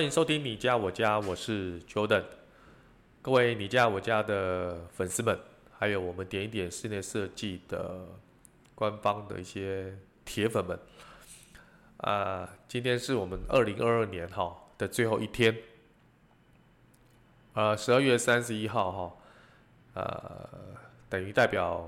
欢迎收听你家我家，我是 Jordan。各位你家我家的粉丝们，还有我们点一点室内设计的官方的一些铁粉们，啊，今天是我们二零二二年哈的最后一天，呃，十二月三十一号哈，呃，等于代表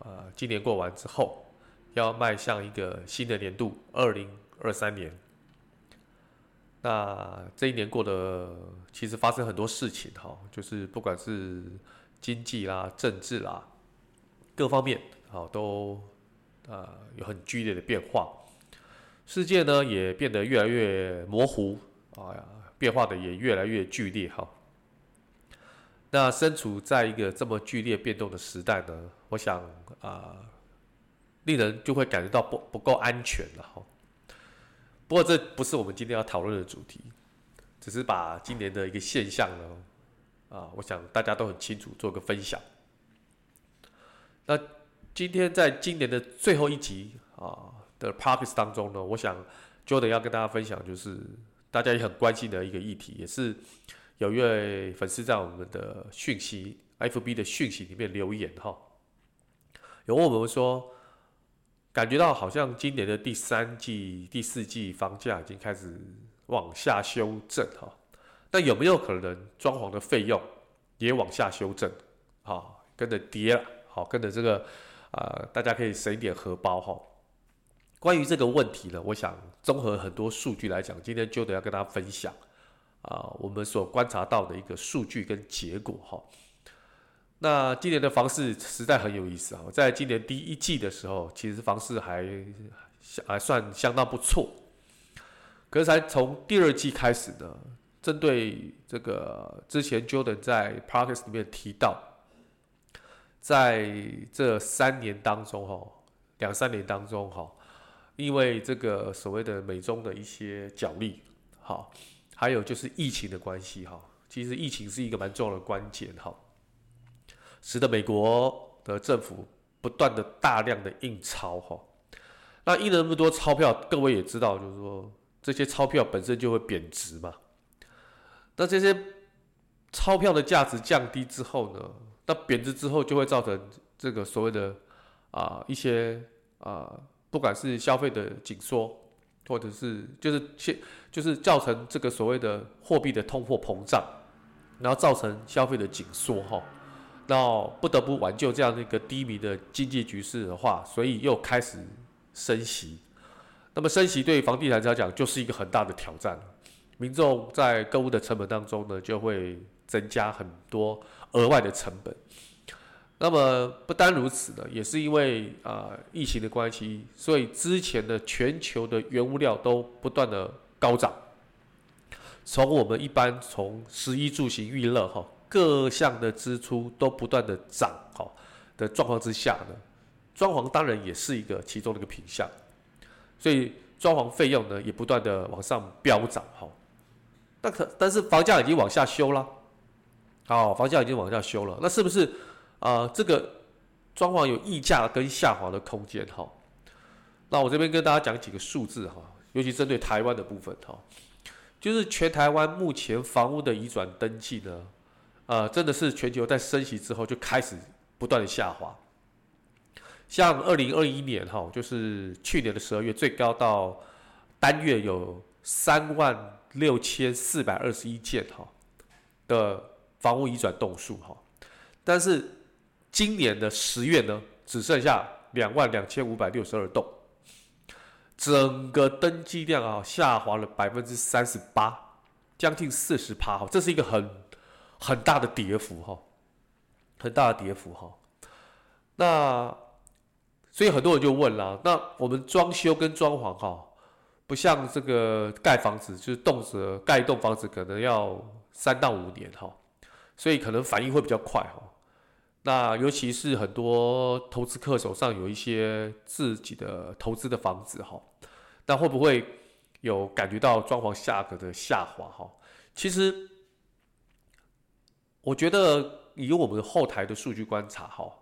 呃今年过完之后，要迈向一个新的年度二零二三年。那这一年过得其实发生很多事情哈，就是不管是经济啦、政治啦，各方面好都呃有很剧烈的变化，世界呢也变得越来越模糊啊，变化的也越来越剧烈哈。那身处在一个这么剧烈变动的时代呢，我想啊，令人就会感觉到不不够安全了哈。不过这不是我们今天要讨论的主题，只是把今年的一个现象呢，啊，我想大家都很清楚，做个分享。那今天在今年的最后一集啊的 Podcast 当中呢，我想 Jordan 要跟大家分享，就是大家也很关心的一个议题，也是有一位粉丝在我们的讯息 FB 的讯息里面留言哈，有问我们说。感觉到好像今年的第三季、第四季房价已经开始往下修正哈，那有没有可能装潢的费用也往下修正？好，跟着跌了，好，跟着这个啊、呃，大家可以省一点荷包哈。关于这个问题呢，我想综合很多数据来讲，今天就得要跟大家分享啊、我们所观察到的一个数据跟结果哈。那今年的房市实在很有意思啊！在今年第一季的时候，其实房市还还算相当不错。可是才从第二季开始呢，针对这个之前 Jordan 在 Podcast 里面提到，在这三年当中哈，两三年当中哈，因为这个所谓的美中的一些角力，好，还有就是疫情的关系哈，其实疫情是一个蛮重要的关键哈。使得美国的政府不断的大量的印钞哈，那印了那么多钞票，各位也知道，就是说这些钞票本身就会贬值嘛。那这些钞票的价值降低之后呢，那贬值之后就会造成这个所谓的啊一些啊，不管是消费的紧缩，或者是就是现就是造成这个所谓的货币的通货膨胀，然后造成消费的紧缩哈。那不得不挽救这样的一个低迷的经济局势的话，所以又开始升息。那么升息对房地产来讲就是一个很大的挑战，民众在购物的成本当中呢，就会增加很多额外的成本。那么不单如此呢，也是因为啊、疫情的关系，所以之前的全球的原物料都不断的高涨。从我们一般从食衣住行娱乐哈。各项的支出都不断的涨，哈，的状况之下呢，装潢当然也是一个其中的一个品项，所以装潢费用呢也不断的往上飙涨，哈，那可但是房价已经往下修了，好，房价已经往下修了，那是不是啊、这个装潢有溢价跟下滑的空间，哈？那我这边跟大家讲几个数字，哈，尤其针对台湾的部分，哈，就是全台湾目前房屋的移转登记呢。呃，真的是全球在升息之后就开始不断的下滑。像二零二一年哈，就是去年的十二月最高到单月有三万六千四百二十一件哈的房屋移转栋数哈，但是今年的十月呢，只剩下两万两千五百六十二栋，整个登记量啊下滑了百分之三十八，将近四十趴哈，这是一个很。很大的跌幅哈，很大的跌幅哈。那所以很多人就问了，那我们装修跟装潢哈，不像这个盖房子，就是动辄盖一栋房子可能要三到五年哈，所以可能反应会比较快哈。那尤其是很多投资客手上有一些自己的投资的房子哈，那会不会有感觉到装潢价格的下滑哈？其实我觉得以我们后台的数据观察哈，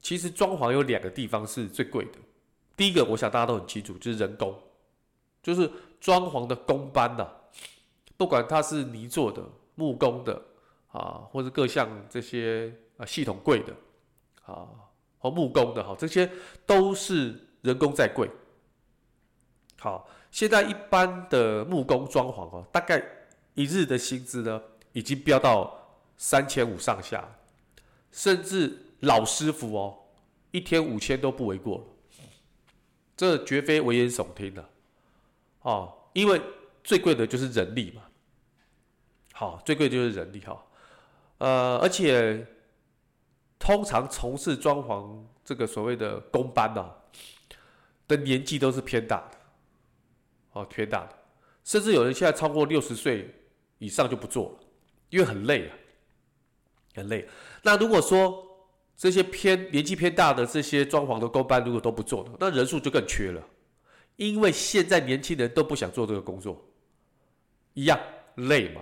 其实装潢有两个地方是最贵的。第一个，我想大家都很清楚，就是人工。就是装潢的工班呐、不管它是泥做的、木工的啊，或者各项这些啊系统柜的啊，或木工的哈，这些都是人工在贵。好，现在一般的木工装潢哦，大概一日的薪资呢，已经飙到三千五上下，甚至老师傅哦，一天五千都不为过，这绝非危言耸听的、啊。哦，因为最贵的就是人力嘛，好，最贵就是人力哈，呃，而且通常从事装潢这个所谓的工班呢，的年纪都是偏大的，哦，偏大的，甚至有人现在超过六十岁以上就不做了，因为很累啊，很累。那如果说这些偏年纪偏大的这些装潢的工班如果都不做了，那人数就更缺了。因为现在年轻人都不想做这个工作，一样累嘛。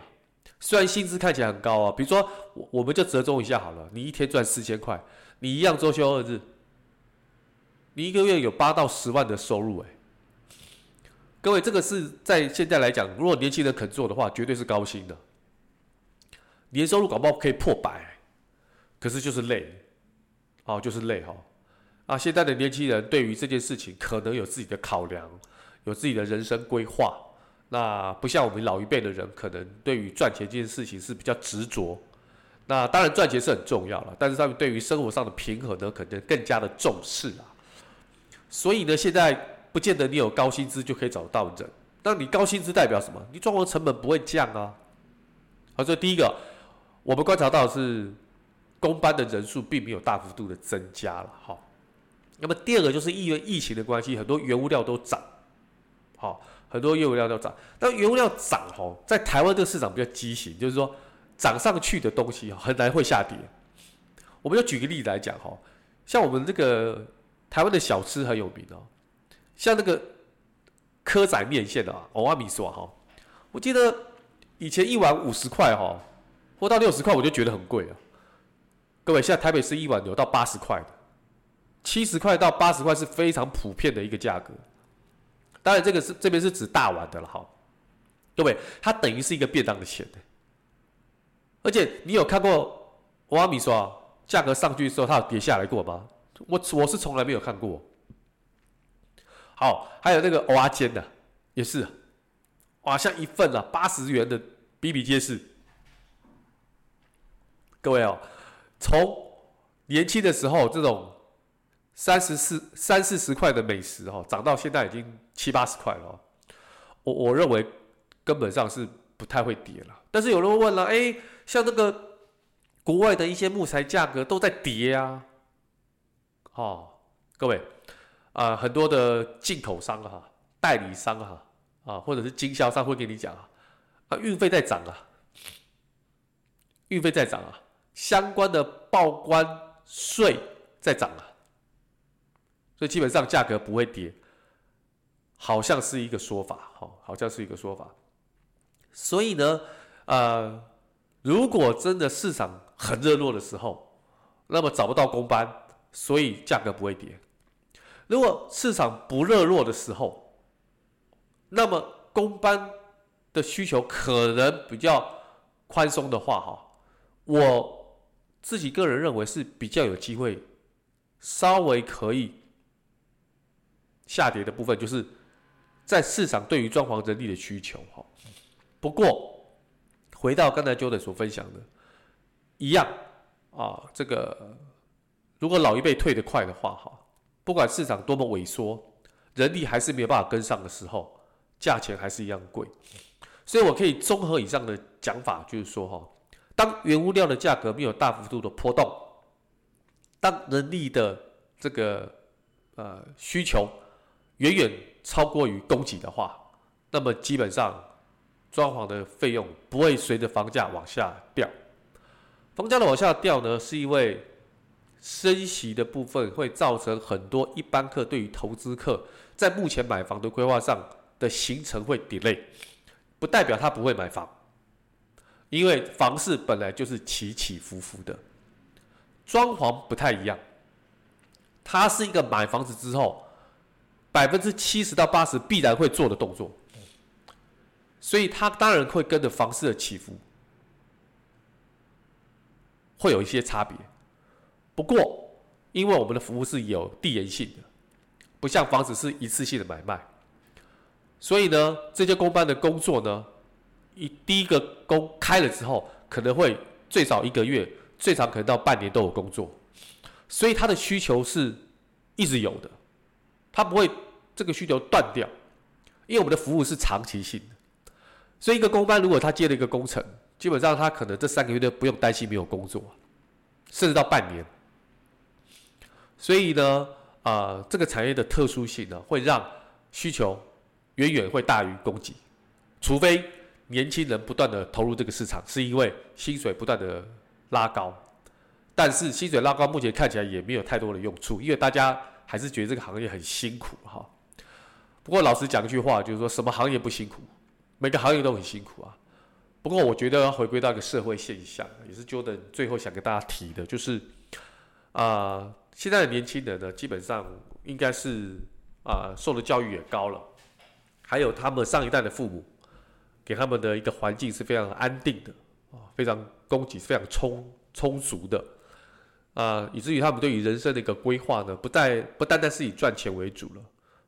虽然薪资看起来很高啊，比如说我我们就折中一下好了，你一天赚四千块，你一样周休二日，你一个月有八到十万的收入哎。各位，这个是在现在来讲，如果年轻人肯做的话，绝对是高薪的，年收入搞不好可以破百，可是就是累，哦，就是累哈。啊，现在的年轻人对于这件事情可能有自己的考量，有自己的人生规划。那不像我们老一辈的人，可能对于赚钱这件事情是比较执着。那当然赚钱是很重要了，但是他们对于生活上的平衡呢，可能更加的重视啊。所以呢，现在不见得你有高薪资就可以找到人。那你高薪资代表什么？你装潢成本不会降啊。好，所以第一个，我们观察到是工班的人数并没有大幅度的增加了。哈。那么第二个就是因为疫情的关系，很多原物料都涨，好，很多原物料都涨。但原物料涨哈，在台湾这个市场比较畸形，就是说涨上去的东西很难会下跌。我们就举个例子来讲哈，像我们这个台湾的小吃很有名哦，像那个蚵仔面线的啊，蚵仔米线哈，我记得以前一碗五十块哈，或到六十块我就觉得很贵了。各位，现在台北市一碗有到八十块的。七十块到八十块是非常普遍的一个价格，当然这个是这边是指大碗的了哈，各位，它等于是一个便当的钱，而且你有看过蚵仔米说价格上去的时候它有跌下来过吗？我我是从来没有看过。好，还有那个蚵仔煎的也是，哇，像一份啊八十元的比比皆是。各位哦，从年轻的时候这种。三十四、三四十块的美食哈，涨到现在已经七八十块了。我我认为根本上是不太会跌了。但是有人会问了，哎，像那个国外的一些木材价格都在跌啊。哦，各位啊、很多的进口商哈、代理商哈啊，或者是经销商会跟你讲啊，啊，运费在涨啊，运费在涨啊，相关的报关税在涨啊。所以基本上价格不会跌，好像是一个说法，好，好像是一个说法。所以呢，呃，如果真的市场很热络的时候，那么找不到工班，所以价格不会跌。如果市场不热络的时候，那么工班的需求可能比较宽松的话，哈，我自己个人认为是比较有机会，稍微可以。下跌的部分就是在市场对于装潢人力的需求哈。不过回到刚才 Jordan 所分享的，一样啊，这个如果老一辈退得快的话哈，不管市场多么萎缩，人力还是没有办法跟上的时候，价钱还是一样贵。所以我可以综合以上的讲法，就是说哈，当原物料的价格没有大幅度的波动，当人力的这个呃需求。远远超过于供给的话，那么基本上装潢的费用不会随着房价往下掉。房价的往下掉呢，是因为升息的部分会造成很多一般客对于投资客在目前买房的规划上的行程会 delay，不代表他不会买房，因为房市本来就是起起伏伏的，装潢不太一样，它是一个买房子之后百分之七十到八十必然会做的动作，所以它当然会跟着房市的起伏。会有一些差别，不过因为我们的服务是有递延性的，不像房子是一次性的买卖，所以呢，这些公办的工作呢，一第一个工开了之后，可能会最少一个月，最长可能到半年都有工作，所以他的需求是一直有的，他不会这个需求断掉，因为我们的服务是长期性的，所以一个工班如果他接了一个工程。基本上他可能这三个月都不用担心没有工作，甚至到半年。所以呢，啊、这个产业的特殊性呢，会让需求远远会大于供给，除非年轻人不断的投入这个市场，是因为薪水不断的拉高。但是薪水拉高目前看起来也没有太多的用处，因为大家还是觉得这个行业很辛苦哈。不过老实讲一句话，就是说什么行业不辛苦？每个行业都很辛苦啊。不过，我觉得要回归到一个社会现象，也是 Jordan 最后想跟大家提的，就是啊、现在的年轻人呢，基本上应该是啊、受的教育也高了，还有他们上一代的父母给他们的一个环境是非常安定的啊，非常供给是非常充充足的啊、以至于他们对于人生的一个规划呢，不再不单单是以赚钱为主了，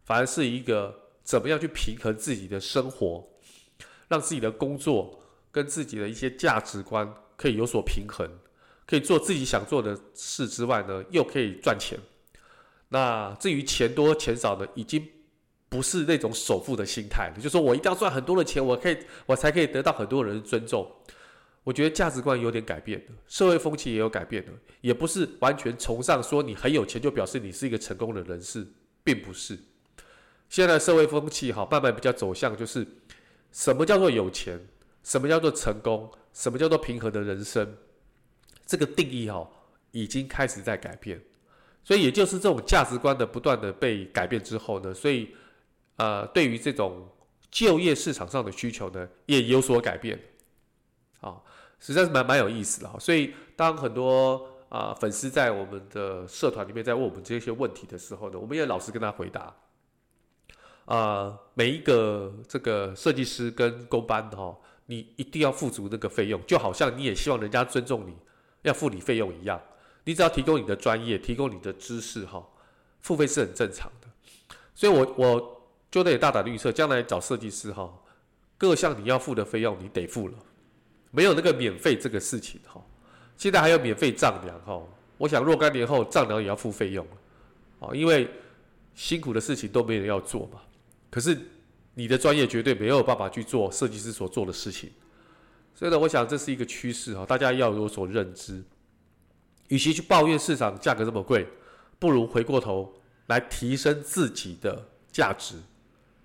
反而是一个怎么样去平衡自己的生活，让自己的工作。跟自己的一些价值观可以有所平衡，可以做自己想做的事之外呢，又可以赚钱。那至于钱多钱少呢，已经不是那种首富的心态了。就是说我一定要赚很多的钱，我可以，我才可以得到很多人的尊重。我觉得价值观有点改变了，社会风气也有改变了，也不是完全崇尚说你很有钱就表示你是一个成功的人士，并不是。现在社会风气哈，慢慢比较走向就是什么叫做有钱。什么叫做成功？什么叫做平和的人生？这个定义哈，已经开始在改变。所以也就是这种价值观的不断的被改变之后呢，所以呃，对于这种就业市场上的需求呢，也有所改变。啊，实在是蛮蛮有意思的哈。所以当很多啊、粉丝在我们的社团里面在问我们这些问题的时候呢，我们也老实跟他回答。啊、每一个这个设计师跟工班的哈。你一定要付足那个费用，就好像你也希望人家尊重你，要付你费用一样。你只要提供你的专业，提供你的知识，哈，付费是很正常的。所以，我我就得大胆预测，将来找设计师，哈，各项你要付的费用你得付了，没有那个免费这个事情，哈。现在还有免费丈量，哈，我想若干年后丈量也要付费用，啊，因为辛苦的事情都没人要做嘛。可是。你的专业绝对没有办法去做设计师所做的事情，所以呢，我想这是一个趋势哈，大家要有所认知。与其去抱怨市场价格这么贵，不如回过头来提升自己的价值，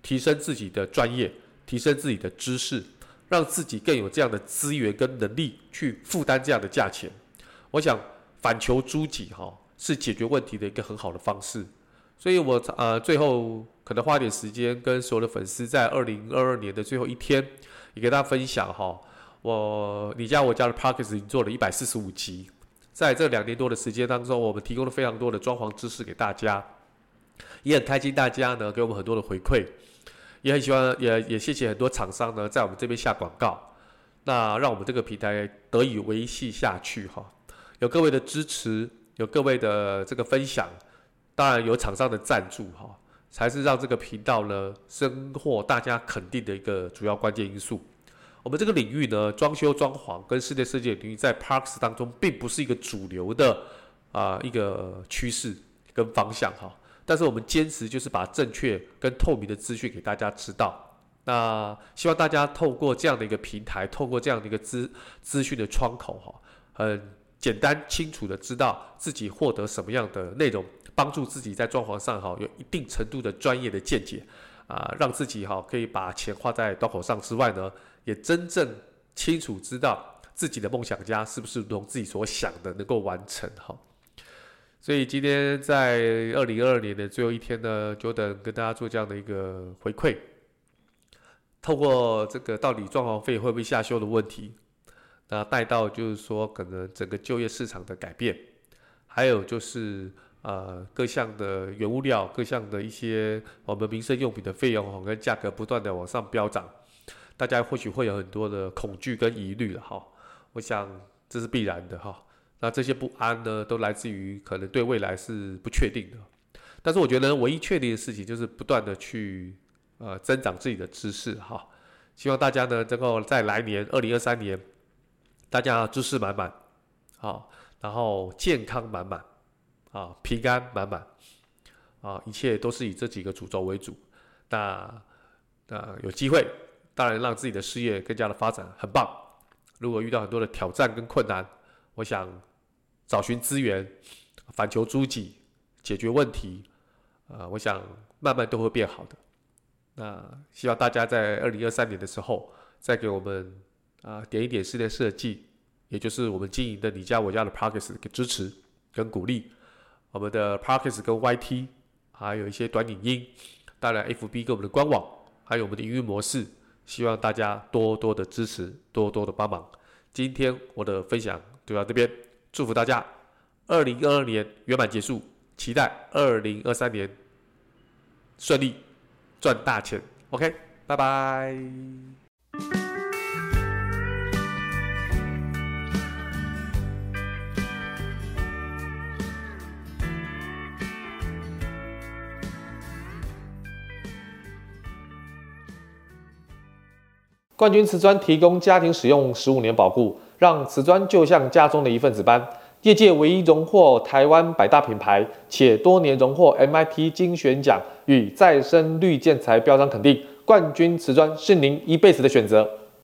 提升自己的专业，提升自己的知识，让自己更有这样的资源跟能力去负担这样的价钱。我想反求诸己哈，是解决问题的一个很好的方式。所以我呃最后可能花点时间跟所有的粉丝在二零二二年的最后一天，也给大家分享哈，我你家我家的 Podcast 已经做了一百四十五集，在这两年多的时间当中，我们提供了非常多的装潢知识给大家，也很开心大家呢给我们很多的回馈，也很喜欢也也谢谢很多厂商呢在我们这边下广告，那让我们这个平台得以维系下去哈，有各位的支持，有各位的这个分享。当然有厂商的赞助哈，才是让这个频道呢深获大家肯定的一个主要关键因素。我们这个领域呢，装修装潢跟室内设计领域在 Parks 当中并不是一个主流的啊、一个趋势跟方向哈。但是我们坚持就是把正确跟透明的资讯给大家知道。那希望大家透过这样的一个平台，透过这样的一个资资讯的窗口哈，很简单清楚的知道自己获得什么样的内容。帮助自己在装潢上哈有一定程度的专业的见解，啊，让自己哈可以把钱花在刀口上之外呢，也真正清楚知道自己的梦想家是不是如同自己所想的能够完成哈。所以今天在二零二二年的最后一天呢，Jordan 跟大家做这样的一个回馈，透过这个到底装潢费会不会下修的问题，那带到就是说可能整个就业市场的改变，还有就是呃各项的原物料、各项的一些我们民生用品的费用跟价格不断的往上飙涨，大家或许会有很多的恐惧跟疑虑了哈。我想这是必然的哈。那这些不安呢，都来自于可能对未来是不确定的。但是我觉得唯一确定的事情就是不断的去呃增长自己的知识哈。希望大家呢能够在来年二零二三年，大家知识满满，好，然后健康满满，啊，平安满满，啊，一切都是以这几个主轴为主。那那有机会，当然让自己的事业更加的发展很棒。如果遇到很多的挑战跟困难，我想。找寻资源，反求诸己，解决问题，啊、呃，我想慢慢都会变好的。那希望大家在二零二三年的时候，再给我们啊、点一点室内设计，也就是我们经营的你家我家的 Parkes 的支持跟鼓励。我们的 Parkes 跟 YT，还有一些短影音，当然 FB 跟我们的官网，还有我们的营运模式，希望大家多多的支持，多多的帮忙。今天我的分享就到这边。祝福大家，二零二二年圆满结束，期待二零二三年顺利赚大钱。OK，拜拜。冠军瓷砖提供家庭使用十五年保固，让瓷砖就像家中的一份子般。业界唯一荣获台湾百大品牌，且多年荣获 MIT 精选奖与再生绿建材标章肯定。冠军瓷砖是您一辈子的选择。